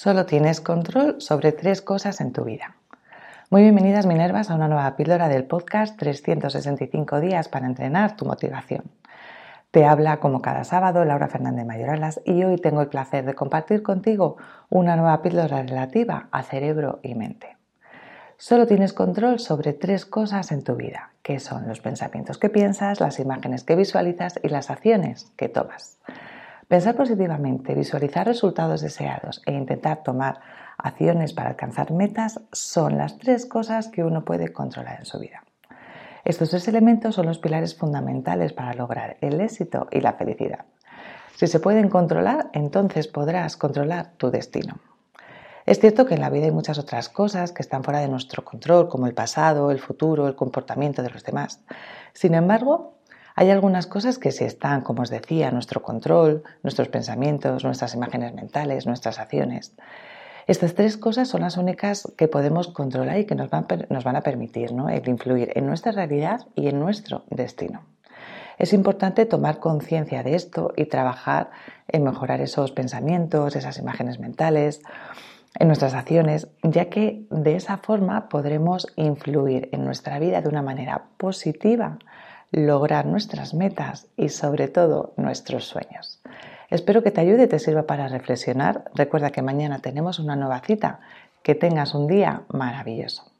Solo tienes control sobre tres cosas en tu vida. Muy bienvenidas Minervas a una nueva píldora del podcast 365 días para entrenar tu motivación. Te habla como cada sábado Laura Fernández Mayoralas y hoy tengo el placer de compartir contigo una nueva píldora relativa a cerebro y mente. Solo tienes control sobre tres cosas en tu vida, que son los pensamientos que piensas, las imágenes que visualizas y las acciones que tomas. Pensar positivamente, visualizar resultados deseados e intentar tomar acciones para alcanzar metas son las tres cosas que uno puede controlar en su vida. Estos tres elementos son los pilares fundamentales para lograr el éxito y la felicidad. Si se pueden controlar, entonces podrás controlar tu destino. Es cierto que en la vida hay muchas otras cosas que están fuera de nuestro control, como el pasado, el futuro, el comportamiento de los demás. Sin embargo, hay algunas cosas que sí están, como os decía, nuestro control, nuestros pensamientos, nuestras imágenes mentales, nuestras acciones. Estas tres cosas son las únicas que podemos controlar y que nos van, nos van a permitir ¿no? influir en nuestra realidad y en nuestro destino. Es importante tomar conciencia de esto y trabajar en mejorar esos pensamientos, esas imágenes mentales, en nuestras acciones, ya que de esa forma podremos influir en nuestra vida de una manera positiva lograr nuestras metas y sobre todo nuestros sueños. Espero que te ayude y te sirva para reflexionar. Recuerda que mañana tenemos una nueva cita. Que tengas un día maravilloso.